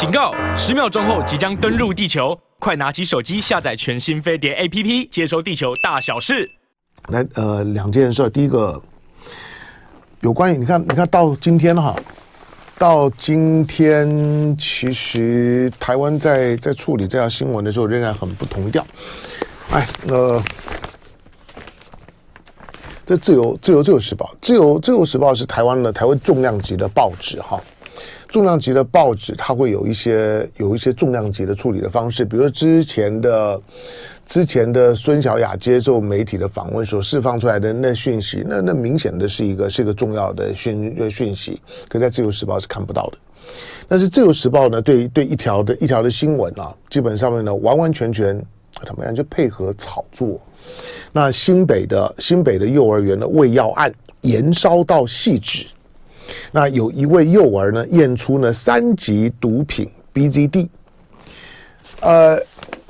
警告！十秒钟后即将登陆地球，快拿起手机下载全新飞碟 APP，接收地球大小事。来，呃，两件事。第一个，有关于你看，你看到今天哈，到今天，其实台湾在在处理这条新闻的时候，仍然很不同调。哎，呃。这自由自由自由时报，自由自由时报是台湾的台湾重量级的报纸哈，重量级的报纸它会有一些有一些重量级的处理的方式，比如之前的之前的孙小雅接受媒体的访问所释放出来的那讯息，那那明显的是一个是一个重要的讯讯息，可在自由时报是看不到的。但是自由时报呢，对对一条的一条的新闻啊，基本上面呢完完全全怎么样就配合炒作。那新北的新北的幼儿园的喂药案延烧到细致，那有一位幼儿呢验出呢三级毒品 BZD，呃，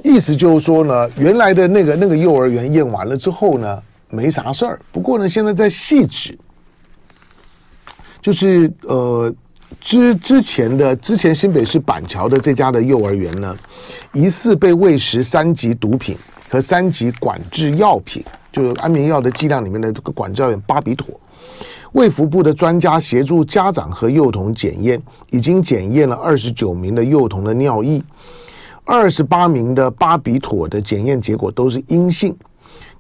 意思就是说呢，原来的那个那个幼儿园验完了之后呢没啥事儿，不过呢现在在细致，就是呃之之前的之前新北市板桥的这家的幼儿园呢，疑似被喂食三级毒品。和三级管制药品，就是安眠药的剂量里面的这个管制药品巴比妥，卫福部的专家协助家长和幼童检验，已经检验了二十九名的幼童的尿液，二十八名的巴比妥的检验结果都是阴性，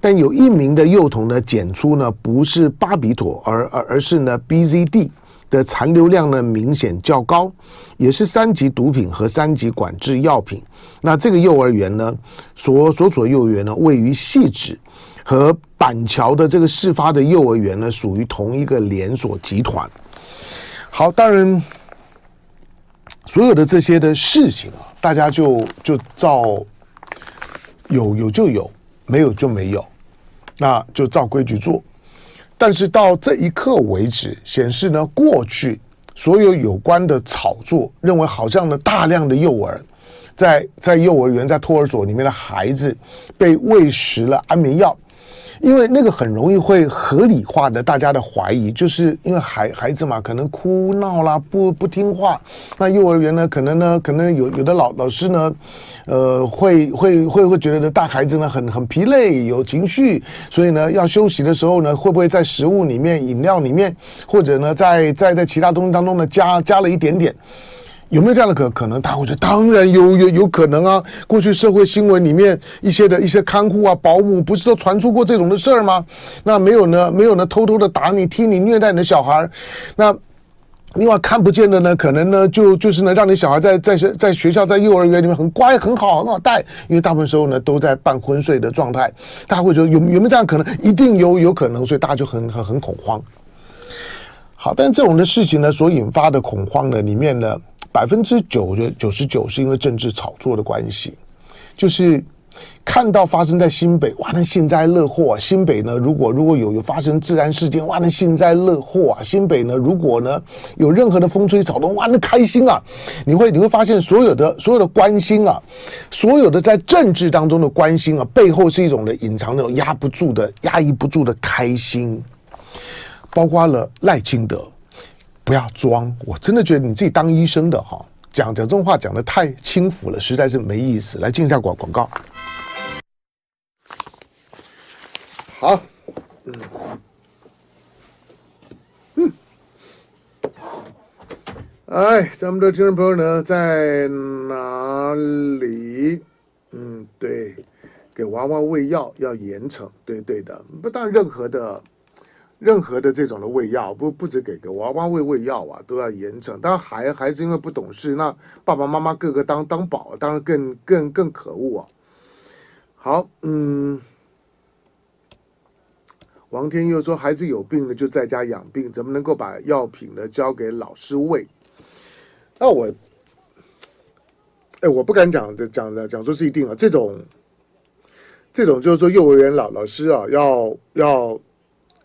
但有一名的幼童呢检出呢不是巴比妥，而而而是呢 BZD。的残留量呢明显较高，也是三级毒品和三级管制药品。那这个幼儿园呢，所所处幼儿园呢位于汐止，和板桥的这个事发的幼儿园呢属于同一个连锁集团。好，当然所有的这些的事情啊，大家就就照有有就有，没有就没有，那就照规矩做。但是到这一刻为止，显示呢，过去所有有关的炒作，认为好像呢，大量的幼儿在在幼儿园、在托儿所里面的孩子被喂食了安眠药。因为那个很容易会合理化的大家的怀疑，就是因为孩孩子嘛，可能哭闹啦，不不听话，那幼儿园呢，可能呢，可能有有的老老师呢，呃，会 会会会觉得大孩子呢很很疲累，有情绪，所以呢，要休息的时候呢，会不会在食物里面、饮料里面，或者呢，在在在其他东西当中呢，加加了一点点。有没有这样的可可能？他会说，当然有有有可能啊！过去社会新闻里面一些的一些看护啊、保姆，不是都传出过这种的事儿吗？那没有呢？没有呢？偷偷的打你、踢你、虐待你的小孩。那另外看不见的呢？可能呢，就就是呢，让你小孩在在学在学校在幼儿园里面很乖、很好、很好带，因为大部分时候呢都在半昏睡的状态。大家会觉得有有没有这样可能？一定有有可能，所以大家就很很很恐慌。好，但这种的事情呢，所引发的恐慌呢，里面呢。百分之九的九十九是因为政治炒作的关系，就是看到发生在新北，哇，那幸灾乐祸啊！新北呢，如果如果有有发生治安事件，哇，那幸灾乐祸啊！新北呢，如果呢有任何的风吹草动，哇，那开心啊！你会你会发现，所有的所有的关心啊，所有的在政治当中的关心啊，背后是一种的隐藏那种压不住的、压抑不住的开心，包括了赖清德。不要装！我真的觉得你自己当医生的哈，讲讲这种话讲的太轻浮了，实在是没意思。来进一下广广告。好，嗯嗯，哎，咱们的听众朋友呢在哪里？嗯，对，给娃娃喂药要严惩，对对的，不当任何的。任何的这种的喂药，不不止给个娃娃喂喂药啊，都要严惩。当然孩孩子因为不懂事，那爸爸妈妈个个当当宝，当然更更更可恶啊。好，嗯，王天佑说孩子有病了，就在家养病，怎么能够把药品呢交给老师喂？那我，哎，我不敢讲的讲的讲说是一定啊。这种，这种就是说幼儿园老老师啊，要要。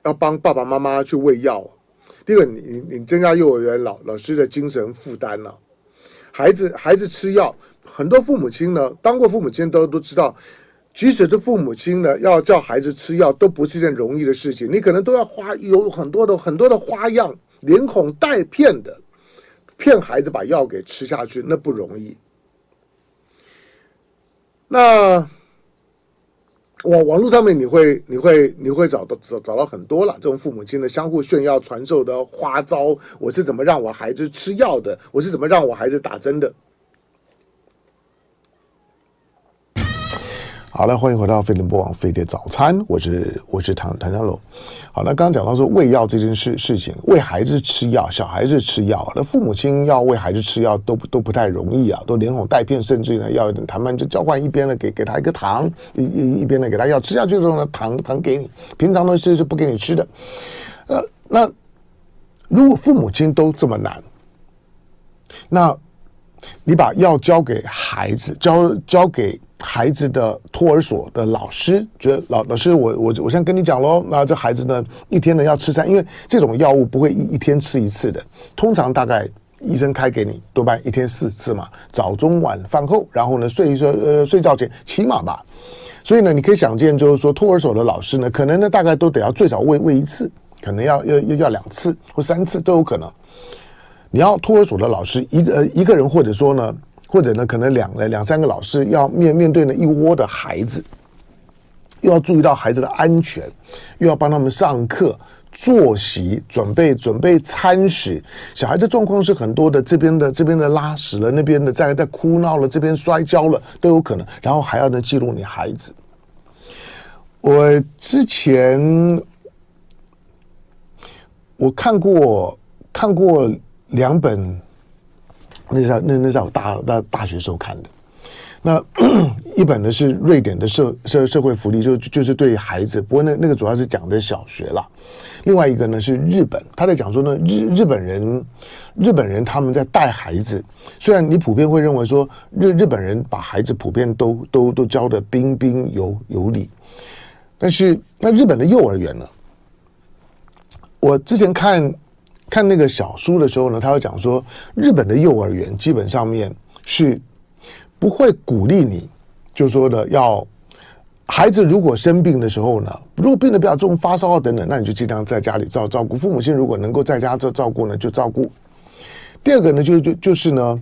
要帮爸爸妈妈去喂药，第二个，你你增加幼儿园老老师的精神负担了。孩子孩子吃药，很多父母亲呢，当过父母亲都都知道，即使是父母亲呢，要叫孩子吃药都不是一件容易的事情，你可能都要花有很多的很多的花样，连哄带骗的，骗孩子把药给吃下去，那不容易。那网网络上面你会你会你会找到找找到很多了，这种父母亲的相互炫耀传授的花招，我是怎么让我孩子吃药的，我是怎么让我孩子打针的。好了，欢迎回到飞碟播网飞碟早餐，我是我是唐唐家龙。好，那刚刚讲到说喂药这件事事情，喂孩子吃药，小孩子吃药，那父母亲要喂孩子吃药都都不太容易啊，都连哄带骗，甚至呢要谈判就交换一边呢给给他一个糖，一一一边呢给他药，吃下去之后呢糖糖给你，平常呢是是不给你吃的。呃，那如果父母亲都这么难，那你把药交给孩子，交交给。孩子的托儿所的老师觉得老老师，我我我先跟你讲喽，那这孩子呢，一天呢要吃三，因为这种药物不会一一天吃一次的，通常大概医生开给你多半一天四次嘛，早中晚饭后，然后呢睡一睡呃睡觉前起码吧，所以呢你可以想见，就是说托儿所的老师呢，可能呢大概都得要最少喂喂一次，可能要要要要两次或三次都有可能。你要托儿所的老师一个一个人，或者说呢。或者呢，可能两两三个老师要面面对呢一窝的孩子，又要注意到孩子的安全，又要帮他们上课、作息、准备准备餐食。小孩子状况是很多的，这边的这边的拉屎了，那边的在在哭闹了，这边摔跤了都有可能。然后还要呢记录你孩子。我之前我看过看过两本。那是那那是我大大大学时候看的，那 一本呢是瑞典的社社社会福利，就就是对孩子，不过那那个主要是讲的小学了。另外一个呢是日本，他在讲说呢日日本人日本人他们在带孩子，虽然你普遍会认为说日日本人把孩子普遍都都都教的彬彬有有礼，但是那日本的幼儿园呢，我之前看。看那个小书的时候呢，他会讲说，日本的幼儿园基本上面是不会鼓励你，就说的要孩子如果生病的时候呢，如果病得比较重，发烧等等，那你就尽量在家里照照顾。父母亲如果能够在家照照顾呢，就照顾。第二个呢，就就就是呢，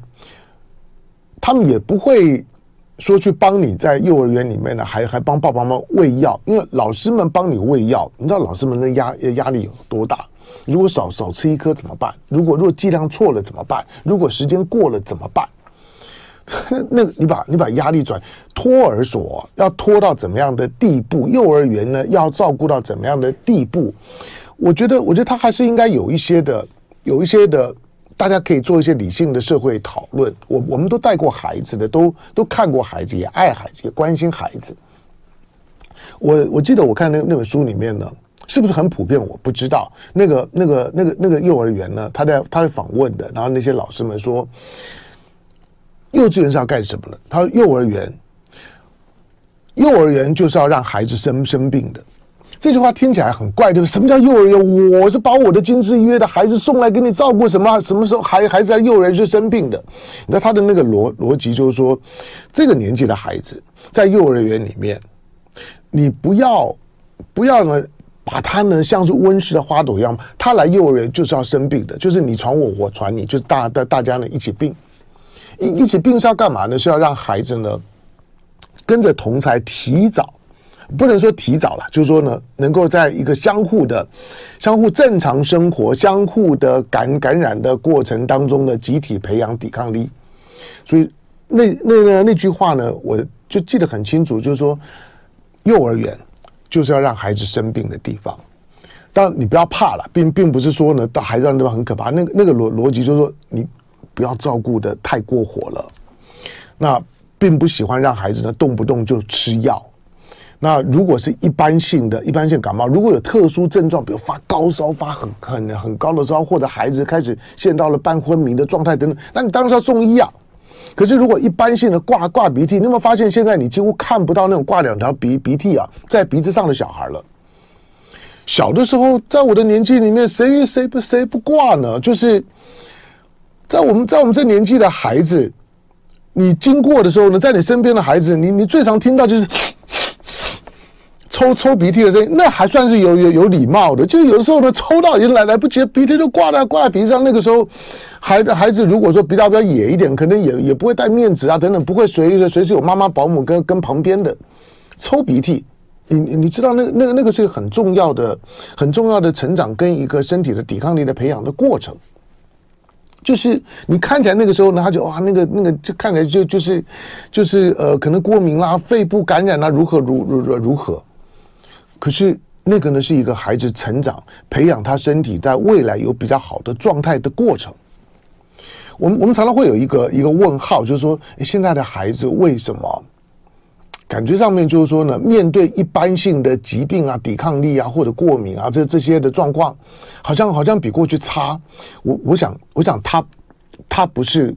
他们也不会说去帮你在幼儿园里面呢，还还帮爸爸妈妈喂药，因为老师们帮你喂药，你知道老师们的压压力有多大？如果少少吃一颗怎么办？如果如果剂量错了怎么办？如果时间过了怎么办？那你把你把压力转托儿所要拖到怎么样的地步？幼儿园呢要照顾到怎么样的地步？我觉得，我觉得他还是应该有一些的，有一些的，大家可以做一些理性的社会讨论。我我们都带过孩子的，都都看过孩子，也爱孩子，也关心孩子。我我记得我看那那本书里面呢。是不是很普遍？我不知道。那个、那个、那个、那个幼儿园呢？他在他在访问的，然后那些老师们说，幼稚园是要干什么的？他说幼儿园，幼儿园就是要让孩子生生病的。这句话听起来很怪，对不对？什么叫幼儿园？我是把我的金枝玉叶的孩子送来给你照顾，什么什么时候孩孩子在幼儿园是生病的？那他的那个逻逻辑就是说，这个年纪的孩子在幼儿园里面，你不要不要呢？把他呢，像是温室的花朵一样，他来幼儿园就是要生病的，就是你传我，我传你，就是大大大家呢一起病，一一起病是要干嘛呢？是要让孩子呢跟着同才提早，不能说提早了，就是说呢，能够在一个相互的、相互正常生活、相互的感感染的过程当中呢，集体培养抵抗力。所以那那那那句话呢，我就记得很清楚，就是说幼儿园。就是要让孩子生病的地方，但你不要怕了，并并不是说呢，到孩子那地方很可怕。那个那个逻逻辑就是说，你不要照顾得太过火了。那并不喜欢让孩子呢动不动就吃药。那如果是一般性的一般性感冒，如果有特殊症状，比如发高烧、发很很很高的烧，或者孩子开始陷到了半昏迷的状态等等，那你当然是要送医啊。可是，如果一般性的挂挂鼻涕，你有没有发现现在你几乎看不到那种挂两条鼻鼻涕啊在鼻子上的小孩了？小的时候，在我的年纪里面，谁谁不谁不挂呢？就是在我们在我们这年纪的孩子，你经过的时候呢，在你身边的孩子，你你最常听到就是抽抽鼻涕的声音，那还算是有有有礼貌的。就有时候呢，抽到已经来来不及，鼻涕就挂在挂在鼻子上。那个时候，孩子孩子如果说比较比较野一点，可能也也不会带面纸啊等等，不会随随时有妈妈保姆跟跟旁边的抽鼻涕。你你知道那那个那个是很重要的很重要的成长跟一个身体的抵抗力的培养的过程。就是你看起来那个时候呢，他就哇，那个那个就看起来就就是就是呃，可能过敏啦、肺部感染啦，如何如如如何。可是那个呢，是一个孩子成长、培养他身体在未来有比较好的状态的过程。我们我们常常会有一个一个问号，就是说，现在的孩子为什么感觉上面就是说呢，面对一般性的疾病啊、抵抗力啊或者过敏啊这这些的状况，好像好像比过去差。我我想我想他他不是。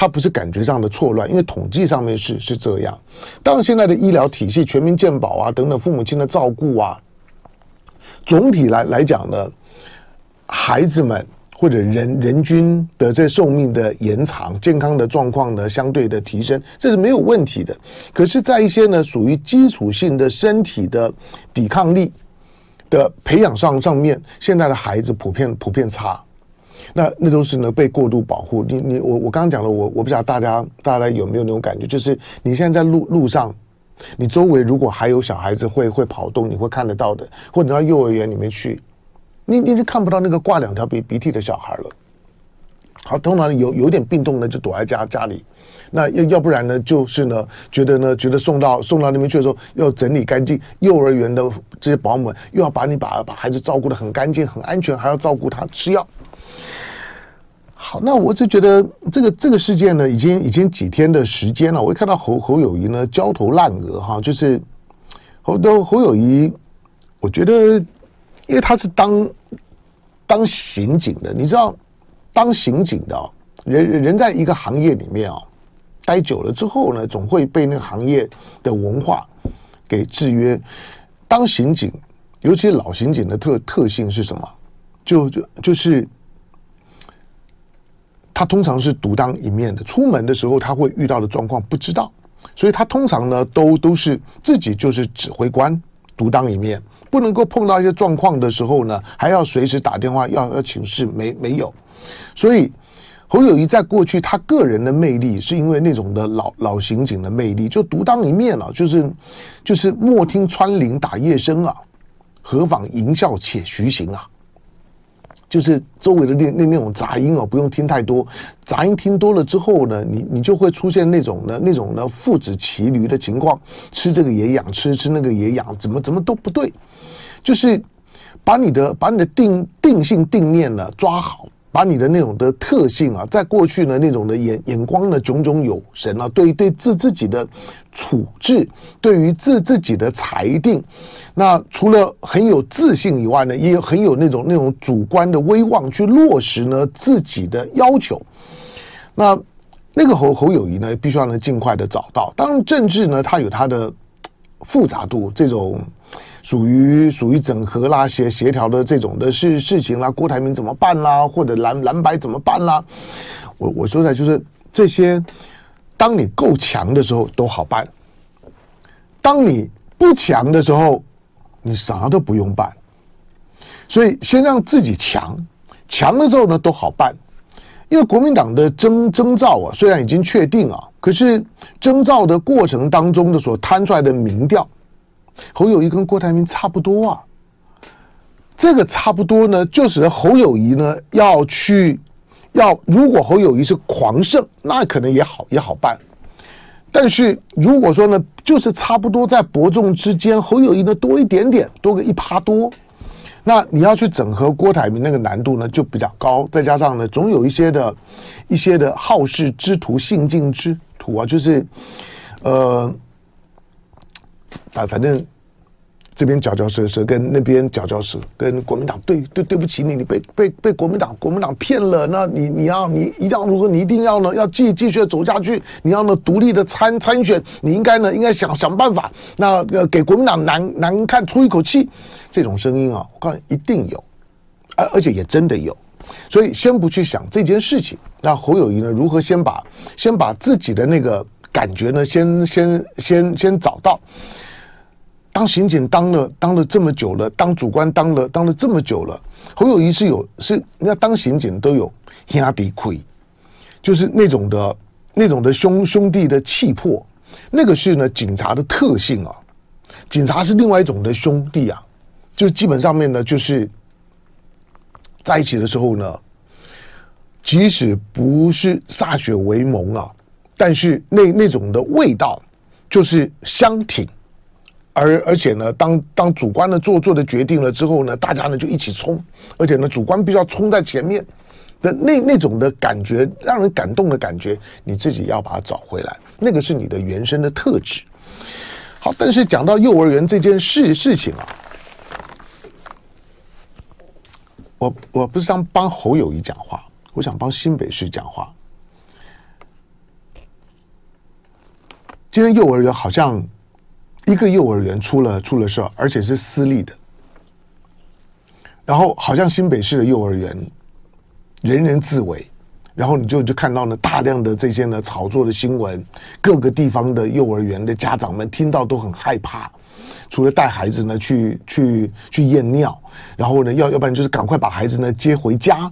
它不是感觉上的错乱，因为统计上面是是这样。当然，现在的医疗体系、全民健保啊等等，父母亲的照顾啊，总体来来讲呢，孩子们或者人人均的这寿命的延长、健康的状况呢相对的提升，这是没有问题的。可是，在一些呢属于基础性的身体的抵抗力的培养上上面，现在的孩子普遍普遍差。那那都是呢被过度保护。你你我我刚刚讲了，我我不知道大家大家有没有那种感觉，就是你现在在路路上，你周围如果还有小孩子会会跑动，你会看得到的，或者到幼儿园里面去，你你就看不到那个挂两条鼻鼻涕的小孩了。好，通常有有点病痛呢，就躲在家家里。那要要不然呢，就是呢，觉得呢，觉得送到送到那边去的时候要整理干净，幼儿园的这些保姆又要把你把把孩子照顾得很干净、很安全，还要照顾他吃药。好，那我就觉得这个这个事件呢，已经已经几天的时间了。我一看到侯侯友宜呢焦头烂额哈，就是侯都侯友宜，我觉得因为他是当当刑警的，你知道当刑警的，人人在一个行业里面啊，待久了之后呢，总会被那个行业的文化给制约。当刑警，尤其老刑警的特特性是什么？就就就是。他通常是独当一面的，出门的时候他会遇到的状况不知道，所以他通常呢都都是自己就是指挥官，独当一面，不能够碰到一些状况的时候呢，还要随时打电话要要请示，没没有，所以侯友谊在过去他个人的魅力是因为那种的老老刑警的魅力，就独当一面了，就是就是莫听穿林打叶声啊，何妨吟啸且徐行啊。就是周围的那那那种杂音哦，不用听太多。杂音听多了之后呢，你你就会出现那种呢那种呢父子骑驴的情况，吃这个也痒，吃吃那个也痒，怎么怎么都不对。就是把你的把你的定定性定念呢抓好。把你的那种的特性啊，在过去呢那种的眼眼光呢炯炯有神啊，对对自自己的处置，对于自自己的裁定，那除了很有自信以外呢，也很有那种那种主观的威望去落实呢自己的要求。那那个侯侯友谊呢，必须要呢尽快的找到。当然，政治呢，它有它的复杂度，这种。属于属于整合啦、协协调的这种的事事情啦，郭台铭怎么办啦？或者蓝蓝白怎么办啦？我我说的就是这些，当你够强的时候都好办，当你不强的时候，你啥都不用办。所以先让自己强，强了之后呢都好办。因为国民党的征征召啊，虽然已经确定啊，可是征召的过程当中的所摊出来的民调。侯友谊跟郭台铭差不多啊，这个差不多呢，就是侯友谊呢要去要，如果侯友谊是狂胜，那可能也好也好办。但是如果说呢，就是差不多在伯仲之间，侯友谊呢多一点点，多个一趴多，那你要去整合郭台铭那个难度呢就比较高，再加上呢，总有一些的一些的好事之徒、信进之徒啊，就是呃。反反正这边嚼嚼舌舌，跟那边嚼嚼舌，跟国民党对对对不起你，你被被被国民党国民党骗了，那你你要你一定要如果你一定要呢，要继继续走下去，你要呢独立的参参选，你应该呢应该想想办法，那呃给国民党难难看出一口气，这种声音啊，我告诉你一定有，而而且也真的有，所以先不去想这件事情，那侯友宜呢如何先把先把自己的那个感觉呢先先先先找到。当刑警当了当了这么久了，当主官当了当了这么久了，侯友谊是有是你要当刑警都有兄弟亏，就是那种的那种的兄兄弟的气魄，那个是呢警察的特性啊，警察是另外一种的兄弟啊，就基本上面呢就是在一起的时候呢，即使不是歃血为盟啊，但是那那种的味道就是香挺。而而且呢，当当主观的做做的决定了之后呢，大家呢就一起冲，而且呢，主观必须要冲在前面的那那种的感觉，让人感动的感觉，你自己要把它找回来，那个是你的原生的特质。好，但是讲到幼儿园这件事事情啊，我我不是想帮侯友谊讲话，我想帮新北市讲话。今天幼儿园好像。一个幼儿园出了出了事儿，而且是私立的。然后好像新北市的幼儿园人人自危，然后你就就看到了大量的这些呢炒作的新闻，各个地方的幼儿园的家长们听到都很害怕，除了带孩子呢去去去验尿，然后呢要要不然就是赶快把孩子呢接回家。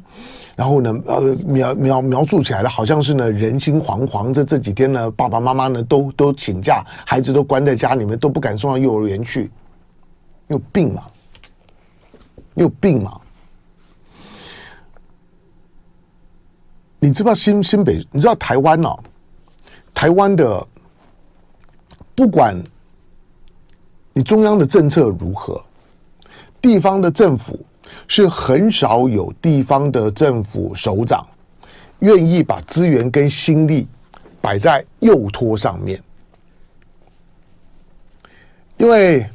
然后呢，呃，描描描述起来的好像是呢，人心惶惶。这这几天呢，爸爸妈妈呢都都请假，孩子都关在家里面，都不敢送到幼儿园去。你有病吗？你有病吗？你知道新新北？你知道台湾哦？台湾的不管你中央的政策如何，地方的政府。是很少有地方的政府首长愿意把资源跟心力摆在右托上面，因为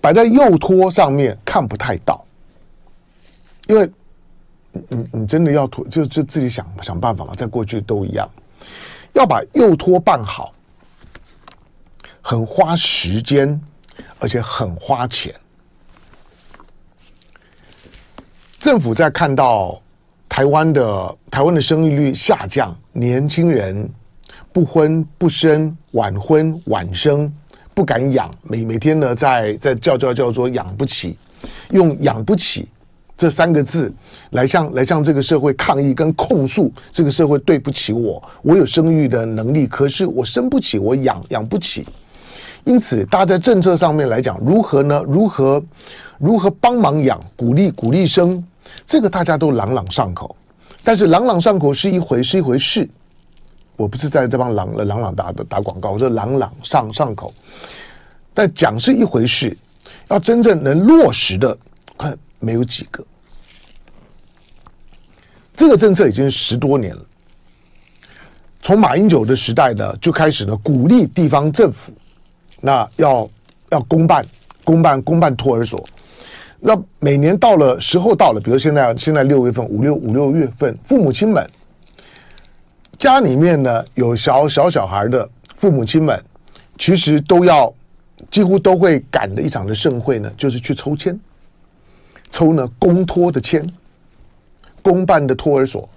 摆在右托上面看不太到，因为你你真的要托，就就自己想想办法嘛，在过去都一样，要把右托办好，很花时间，而且很花钱。政府在看到台湾的台湾的生育率下降，年轻人不婚不生，晚婚晚生，不敢养，每每天呢在在叫叫叫做养不起，用养不起这三个字来向来向这个社会抗议跟控诉，这个社会对不起我，我有生育的能力，可是我生不起，我养养不起，因此大家在政策上面来讲，如何呢？如何如何帮忙养，鼓励鼓励生？这个大家都朗朗上口，但是朗朗上口是一回是一回事，我不是在这帮朗朗朗打的打广告，我说朗朗上上口，但讲是一回事，要真正能落实的，看没有几个。这个政策已经十多年了，从马英九的时代呢就开始呢鼓励地方政府，那要要公办公办公办托儿所。那每年到了时候到了，比如现在现在六月份五六五六月份，父母亲们家里面呢有小小小孩的父母亲们，其实都要几乎都会赶的一场的盛会呢，就是去抽签，抽呢公托的签，公办的托儿所，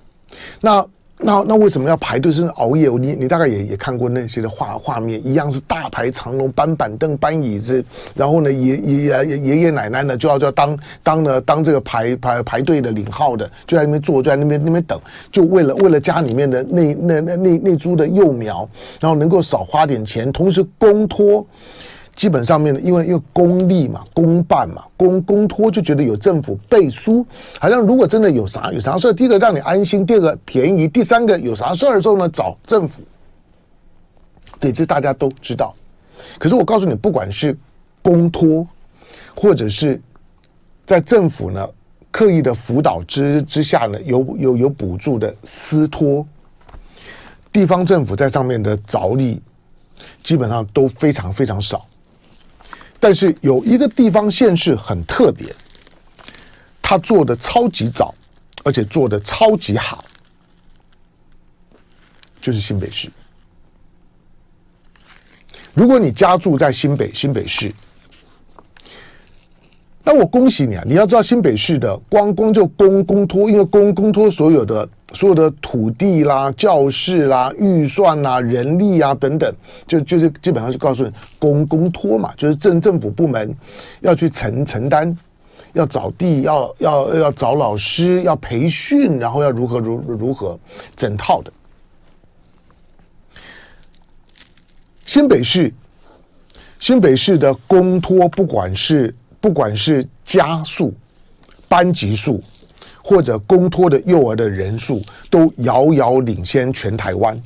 那。那那为什么要排队？甚至熬夜？你你大概也也看过那些的画画面，一样是大排长龙，搬板凳、搬椅子，然后呢，爷爷爷爷爷奶奶呢就要就要当当呢当这个排排排队的领号的，就在那边坐，就在那边那边等，就为了为了家里面的那那那那那株的幼苗，然后能够少花点钱，同时公托。基本上面呢，因为因为公立嘛，公办嘛，公公托就觉得有政府背书，好像如果真的有啥有啥事，第一个让你安心，第二个便宜，第三个有啥事儿的时候呢，找政府。对，这大家都知道。可是我告诉你，不管是公托，或者是在政府呢刻意的辅导之之下呢，有有有补助的私托，地方政府在上面的着力，基本上都非常非常少。但是有一个地方县市很特别，他做的超级早，而且做的超级好，就是新北市。如果你家住在新北新北市，那我恭喜你啊！你要知道新北市的光光就公公托，因为公公托所有的所有的土地啦、教室啦、预算啦、人力啊等等，就就是基本上就告诉你公公托嘛，就是政政府部门要去承承担，要找地，要要要找老师，要培训，然后要如何如如何整套的。新北市，新北市的公托，不管是不管是加数、班级数，或者公托的幼儿的人数，都遥遥领先全台湾。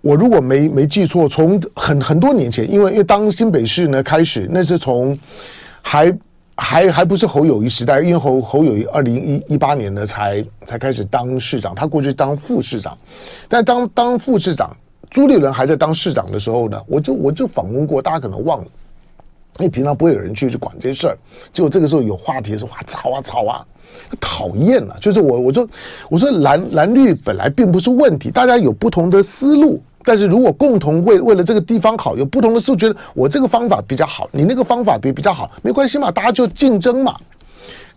我如果没没记错，从很很多年前，因为因为当新北市呢开始，那是从还还还不是侯友谊时代，因为侯侯友谊二零一一八年呢才才开始当市长，他过去当副市长，但当当副市长。朱立伦还在当市长的时候呢，我就我就访问过，大家可能忘了，因为平常不会有人去去管这些事儿。结果这个时候有话题的时候，哇，吵啊吵啊，讨厌了。就是我我就我说蓝蓝绿本来并不是问题，大家有不同的思路，但是如果共同为为了这个地方好，有不同的思路，觉得我这个方法比较好，你那个方法比比较好，没关系嘛，大家就竞争嘛。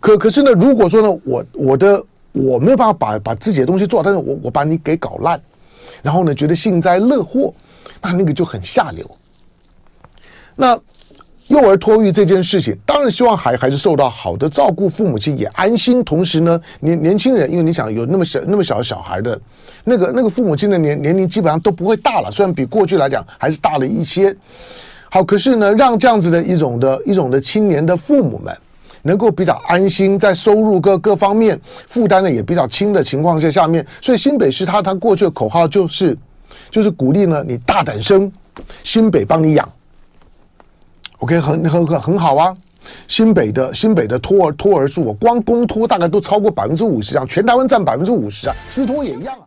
可可是呢，如果说呢，我我的我没有办法把把自己的东西做，但是我我把你给搞烂。然后呢，觉得幸灾乐祸，那那个就很下流。那幼儿托育这件事情，当然希望孩孩子受到好的照顾，父母亲也安心。同时呢，年年轻人，因为你想有那么小那么小小孩的，那个那个父母亲的年年龄基本上都不会大了，虽然比过去来讲还是大了一些。好，可是呢，让这样子的一种的一种的青年的父母们。能够比较安心，在收入各各方面负担呢也比较轻的情况下下面，所以新北市他他过去的口号就是，就是鼓励呢你大胆生，新北帮你养。OK，很很很很好啊，新北的新北的托儿托儿数，我光公托大概都超过百分之五十，这样全台湾占百分之五十啊，私托也一样啊。